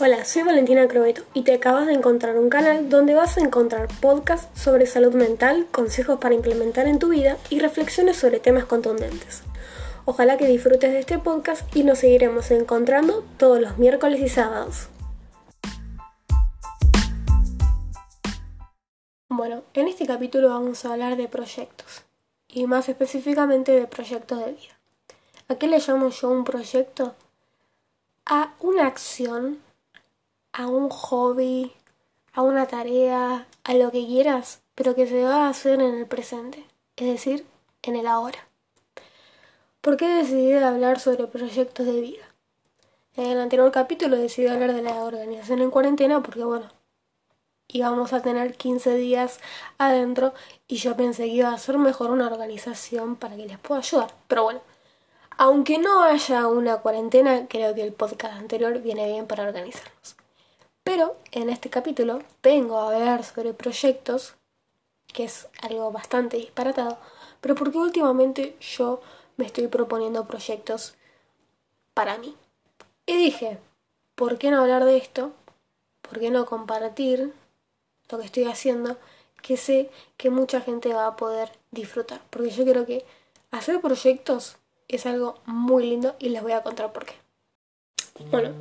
Hola, soy Valentina Crobeto y te acabas de encontrar un canal donde vas a encontrar podcasts sobre salud mental, consejos para implementar en tu vida y reflexiones sobre temas contundentes. Ojalá que disfrutes de este podcast y nos seguiremos encontrando todos los miércoles y sábados. Bueno, en este capítulo vamos a hablar de proyectos y más específicamente de proyectos de vida. ¿A qué le llamo yo un proyecto? A una acción a un hobby, a una tarea, a lo que quieras, pero que se va a hacer en el presente, es decir, en el ahora. ¿Por qué decidí hablar sobre proyectos de vida? En el anterior capítulo decidí hablar de la organización en cuarentena porque, bueno, íbamos a tener 15 días adentro y yo pensé que iba a ser mejor una organización para que les pueda ayudar. Pero bueno, aunque no haya una cuarentena, creo que el podcast anterior viene bien para organizarnos. Pero en este capítulo vengo a hablar sobre proyectos, que es algo bastante disparatado, pero porque últimamente yo me estoy proponiendo proyectos para mí. Y dije, ¿por qué no hablar de esto? ¿Por qué no compartir lo que estoy haciendo? Que sé que mucha gente va a poder disfrutar. Porque yo creo que hacer proyectos es algo muy lindo y les voy a contar por qué. Bueno,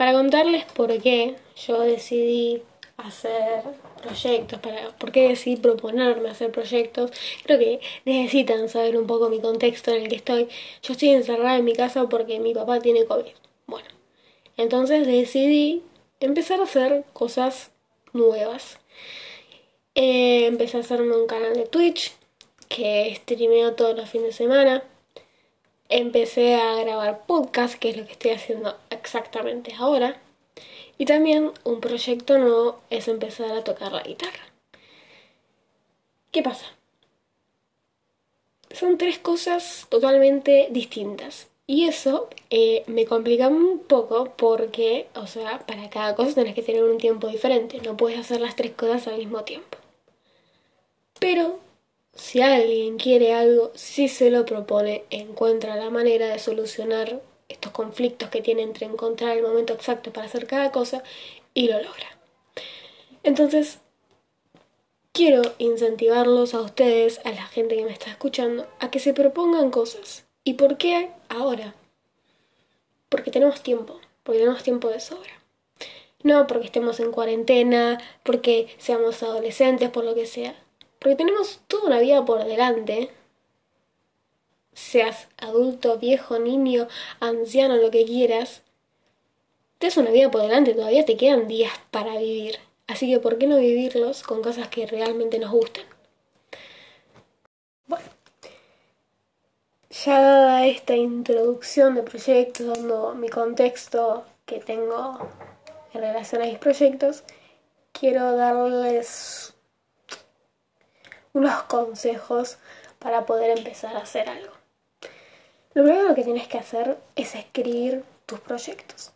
para contarles por qué yo decidí hacer proyectos, para, por qué decidí proponerme hacer proyectos, creo que necesitan saber un poco mi contexto en el que estoy. Yo estoy encerrada en mi casa porque mi papá tiene COVID. Bueno, entonces decidí empezar a hacer cosas nuevas. Eh, empecé a hacerme un canal de Twitch que streameo todos los fines de semana empecé a grabar podcast, que es lo que estoy haciendo exactamente ahora. Y también un proyecto nuevo es empezar a tocar la guitarra. ¿Qué pasa? Son tres cosas totalmente distintas. Y eso eh, me complica un poco porque, o sea, para cada cosa tenés que tener un tiempo diferente. No puedes hacer las tres cosas al mismo tiempo. Pero si alguien quiere algo, si se lo propone, encuentra la manera de solucionar estos conflictos que tiene entre encontrar el momento exacto para hacer cada cosa y lo logra. Entonces, quiero incentivarlos a ustedes, a la gente que me está escuchando, a que se propongan cosas. ¿Y por qué ahora? Porque tenemos tiempo, porque tenemos tiempo de sobra. No porque estemos en cuarentena, porque seamos adolescentes, por lo que sea. Porque tenemos toda una vida por delante. Seas adulto, viejo, niño, anciano, lo que quieras. Tienes una vida por delante, todavía te quedan días para vivir. Así que, ¿por qué no vivirlos con cosas que realmente nos gusten? Bueno, ya dada esta introducción de proyectos, dando mi contexto que tengo en relación a mis proyectos, quiero darles unos consejos para poder empezar a hacer algo. Lo primero que tienes que hacer es escribir tus proyectos.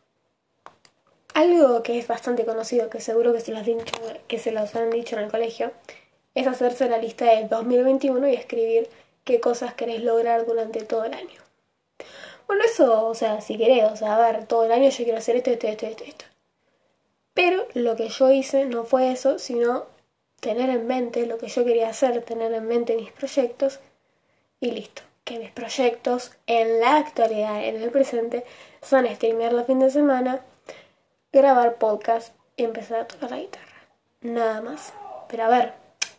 Algo que es bastante conocido, que seguro que se, los dicho, que se los han dicho en el colegio, es hacerse la lista de 2021 y escribir qué cosas querés lograr durante todo el año. Bueno, eso, o sea, si querés, o sea, a ver, todo el año yo quiero hacer esto, esto, esto, esto, esto. Pero lo que yo hice no fue eso, sino tener en mente lo que yo quería hacer, tener en mente mis proyectos y listo. Que mis proyectos en la actualidad, en el presente, son streamear los fines de semana, grabar podcast y empezar a tocar la guitarra. Nada más. Pero a ver,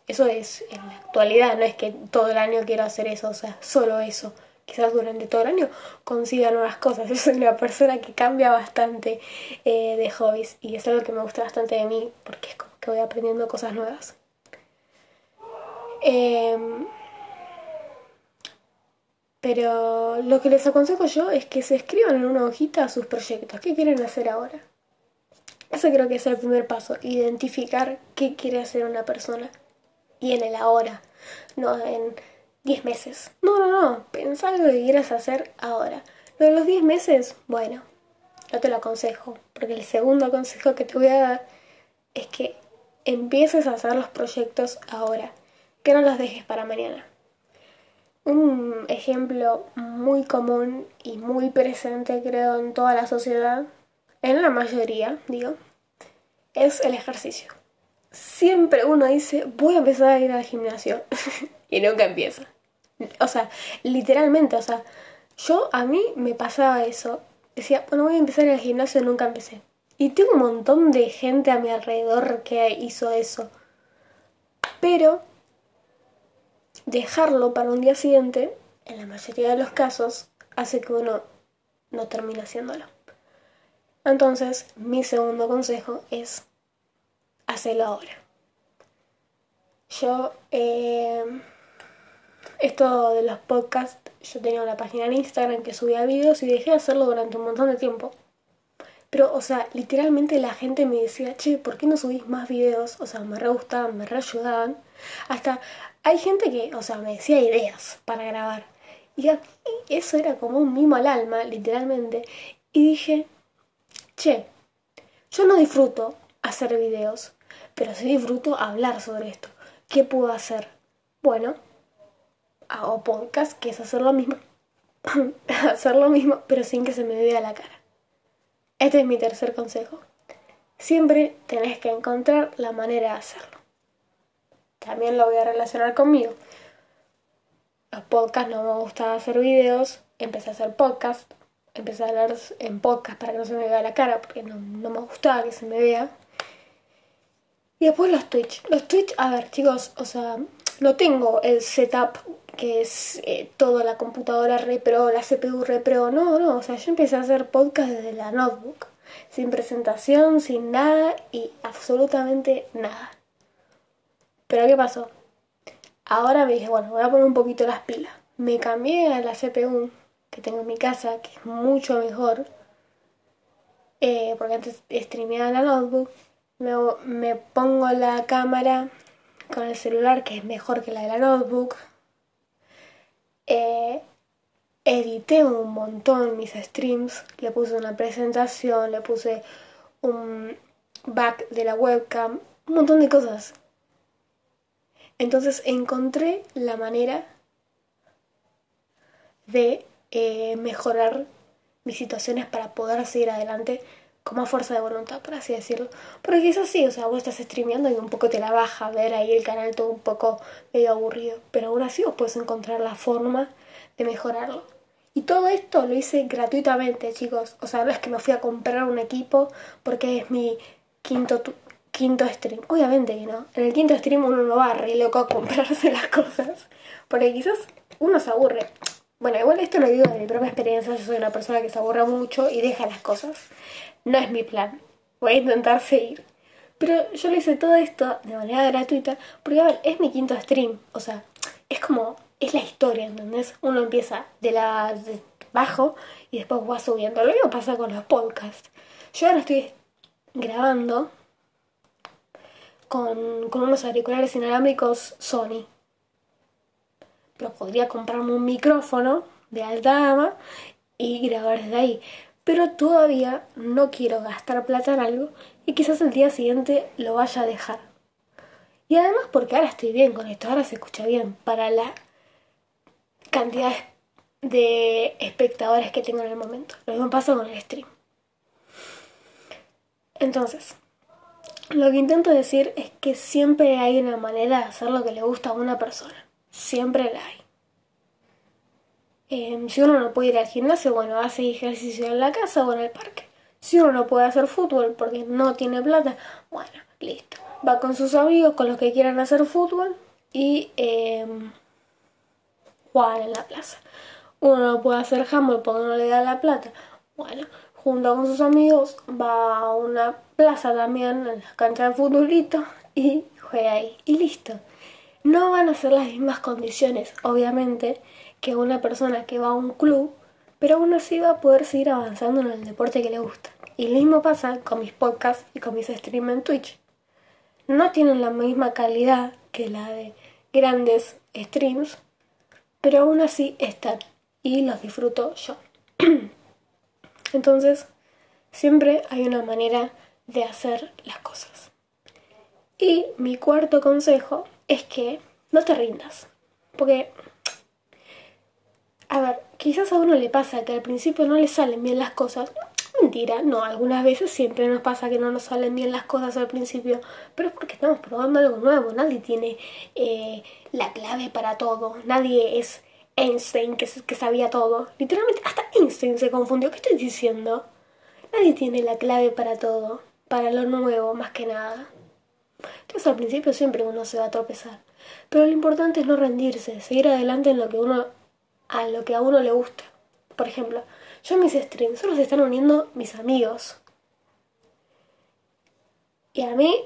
eso es en la actualidad, no es que todo el año quiero hacer eso, o sea, solo eso. Quizás durante todo el año consiga nuevas cosas. Yo soy una persona que cambia bastante eh, de hobbies y es algo que me gusta bastante de mí porque es como que voy aprendiendo cosas nuevas. Em, pero lo que les aconsejo yo es que se escriban en una hojita sus proyectos. ¿Qué quieren hacer ahora? Ese creo que es el primer paso, identificar qué quiere hacer una persona. Y en el ahora, no en 10 meses. No, no, no, pensá lo que quieras hacer ahora. Lo de los 10 meses, bueno, no te lo aconsejo, porque el segundo consejo que te voy a dar es que empieces a hacer los proyectos ahora, que no los dejes para mañana. Un ejemplo muy común y muy presente creo en toda la sociedad en la mayoría, digo, es el ejercicio. Siempre uno dice, voy a empezar a ir al gimnasio y nunca empieza. O sea, literalmente, o sea, yo a mí me pasaba eso. Decía, bueno, voy a empezar al gimnasio y nunca empecé. Y tengo un montón de gente a mi alrededor que hizo eso. Pero dejarlo para un día siguiente, en la mayoría de los casos, hace que uno no termine haciéndolo. Entonces, mi segundo consejo es hacerlo ahora. Yo, eh, esto de los podcasts, yo tenía una página en Instagram que subía videos y dejé de hacerlo durante un montón de tiempo. Pero, o sea, literalmente la gente me decía, che, ¿por qué no subís más videos? O sea, me re gustaban, me re ayudaban. Hasta hay gente que, o sea, me decía ideas para grabar. Y a eso era como un mimo al alma, literalmente. Y dije, che, yo no disfruto hacer videos, pero sí disfruto hablar sobre esto. ¿Qué puedo hacer? Bueno, hago podcast, que es hacer lo mismo. hacer lo mismo, pero sin que se me vea la cara. Este es mi tercer consejo. Siempre tenés que encontrar la manera de hacerlo. También lo voy a relacionar conmigo. Los podcasts no me gustaba hacer videos, empecé a hacer podcast, empecé a hablar en podcast para que no se me vea la cara porque no, no me gustaba que se me vea. Y después los Twitch. Los Twitch, a ver chicos, o sea, no tengo el setup que es eh, toda la computadora repro, la CPU repro, no, no, o sea, yo empecé a hacer podcast desde la notebook, sin presentación, sin nada y absolutamente nada. Pero ¿qué pasó? Ahora me dije, bueno, voy a poner un poquito las pilas. Me cambié a la CPU que tengo en mi casa, que es mucho mejor, eh, porque antes streameaba la notebook. Me, me pongo la cámara con el celular, que es mejor que la de la notebook eh, edité un montón mis streams, le puse una presentación, le puse un back de la webcam, un montón de cosas. Entonces encontré la manera de eh, mejorar mis situaciones para poder seguir adelante con más fuerza de voluntad, por así decirlo. Porque es así, o sea, vos estás streameando y un poco te la baja ver ahí el canal todo un poco medio aburrido. Pero aún así vos puedes encontrar la forma de mejorarlo. Y todo esto lo hice gratuitamente, chicos. O sea, no es que me fui a comprar un equipo porque es mi quinto, quinto stream. Obviamente que no. En el quinto stream uno no va re loco a comprarse las cosas. Porque quizás uno se aburre. Bueno, igual esto lo digo de mi propia experiencia. Yo soy una persona que se aburre mucho y deja las cosas. No es mi plan. Voy a intentar seguir. Pero yo le hice todo esto de manera gratuita porque, a ver, es mi quinto stream. O sea, es como, es la historia, ¿entendés? Uno empieza de la de bajo y después va subiendo. Lo mismo pasa con los podcasts. Yo ahora estoy grabando con, con unos auriculares inalámbricos Sony. Pero podría comprarme un micrófono de alta gama y grabar desde ahí pero todavía no quiero gastar plata en algo y quizás el día siguiente lo vaya a dejar. Y además porque ahora estoy bien con esto, ahora se escucha bien para la cantidad de espectadores que tengo en el momento. Lo mismo pasa con el stream. Entonces, lo que intento decir es que siempre hay una manera de hacer lo que le gusta a una persona. Siempre la hay. Em, si uno no puede ir al gimnasio, bueno, hace ejercicio en la casa o en el parque. Si uno no puede hacer fútbol porque no tiene plata, bueno, listo. Va con sus amigos, con los que quieran hacer fútbol y eh, jugar en la plaza. Uno no puede hacer handball porque no le da la plata. Bueno, junto con sus amigos va a una plaza también, en la cancha de futbolito y juega ahí. Y listo. No van a ser las mismas condiciones, obviamente, que una persona que va a un club, pero aún así va a poder seguir avanzando en el deporte que le gusta. Y lo mismo pasa con mis podcasts y con mis streams en Twitch. No tienen la misma calidad que la de grandes streams, pero aún así están y los disfruto yo. Entonces, siempre hay una manera de hacer las cosas. Y mi cuarto consejo es que no te rindas, porque a ver, quizás a uno le pasa que al principio no le salen bien las cosas. Mentira, no, algunas veces siempre nos pasa que no nos salen bien las cosas al principio, pero es porque estamos probando algo nuevo, nadie tiene eh, la clave para todo, nadie es Einstein que, que sabía todo, literalmente hasta Einstein se confundió, ¿qué estoy diciendo? Nadie tiene la clave para todo, para lo nuevo más que nada. Entonces al principio siempre uno se va a tropezar, pero lo importante es no rendirse, seguir adelante en lo que uno a lo que a uno le gusta. Por ejemplo, yo en mis streams solo se están uniendo mis amigos. Y a mí,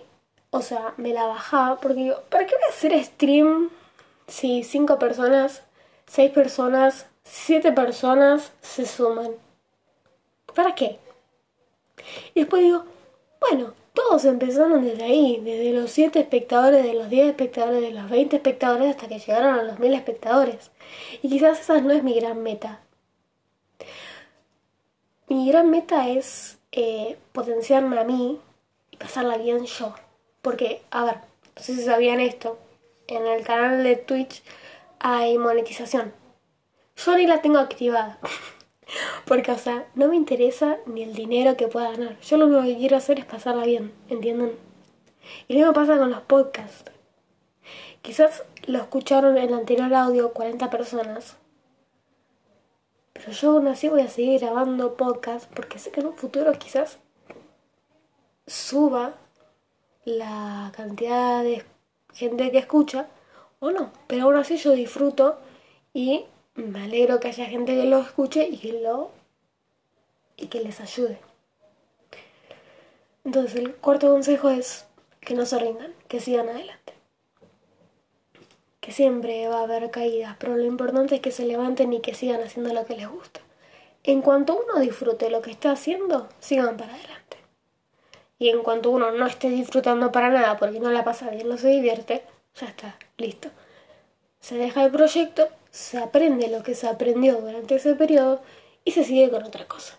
o sea, me la bajaba porque digo, ¿para qué voy a hacer stream si cinco personas, seis personas, siete personas se suman? ¿Para qué? Y después digo, bueno, todos empezaron desde ahí, desde los 7 espectadores, de los 10 espectadores, de los 20 espectadores hasta que llegaron a los 1000 espectadores. Y quizás esa no es mi gran meta. Mi gran meta es eh, potenciarme a mí y pasarla bien yo. Porque, a ver, no sé si sabían esto, en el canal de Twitch hay monetización. Yo ni la tengo activada. Porque, o sea, no me interesa ni el dinero que pueda ganar. Yo lo único que quiero hacer es pasarla bien, ¿entienden? Y lo mismo pasa con los podcasts. Quizás lo escucharon en el anterior audio 40 personas. Pero yo aún así voy a seguir grabando podcasts porque sé que en un futuro quizás suba la cantidad de gente que escucha o no. Pero aún así yo disfruto y me alegro que haya gente que lo escuche y que lo y que les ayude. Entonces el cuarto consejo es que no se rindan, que sigan adelante. Que siempre va a haber caídas, pero lo importante es que se levanten y que sigan haciendo lo que les gusta. En cuanto uno disfrute lo que está haciendo, sigan para adelante. Y en cuanto uno no esté disfrutando para nada porque no la pasa bien, no se divierte, ya está, listo. Se deja el proyecto se aprende lo que se aprendió durante ese periodo y se sigue con otra cosa.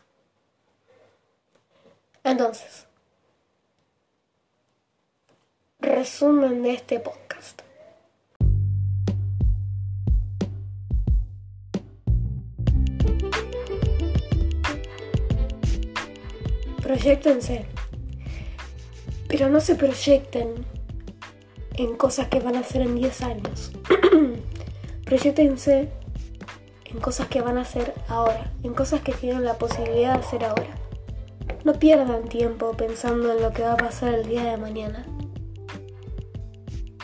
Entonces, resumen de este podcast. Proyectense, pero no se proyecten en cosas que van a hacer en 10 años. Proyectense en cosas que van a hacer ahora, en cosas que tienen la posibilidad de hacer ahora. No pierdan tiempo pensando en lo que va a pasar el día de mañana.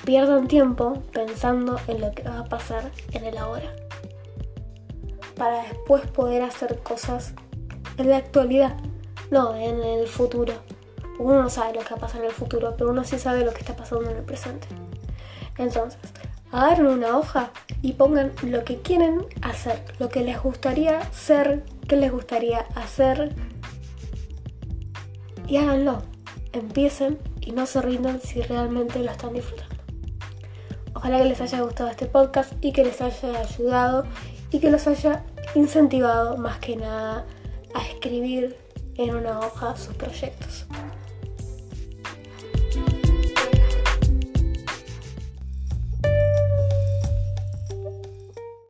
Pierdan tiempo pensando en lo que va a pasar en el ahora. Para después poder hacer cosas en la actualidad, no en el futuro. Uno no sabe lo que va a pasar en el futuro, pero uno sí sabe lo que está pasando en el presente. Entonces, agarren una hoja y pongan lo que quieren hacer, lo que les gustaría ser, qué les gustaría hacer y háganlo. Empiecen y no se rindan si realmente lo están disfrutando. Ojalá que les haya gustado este podcast y que les haya ayudado y que los haya incentivado más que nada a escribir en una hoja sus proyectos.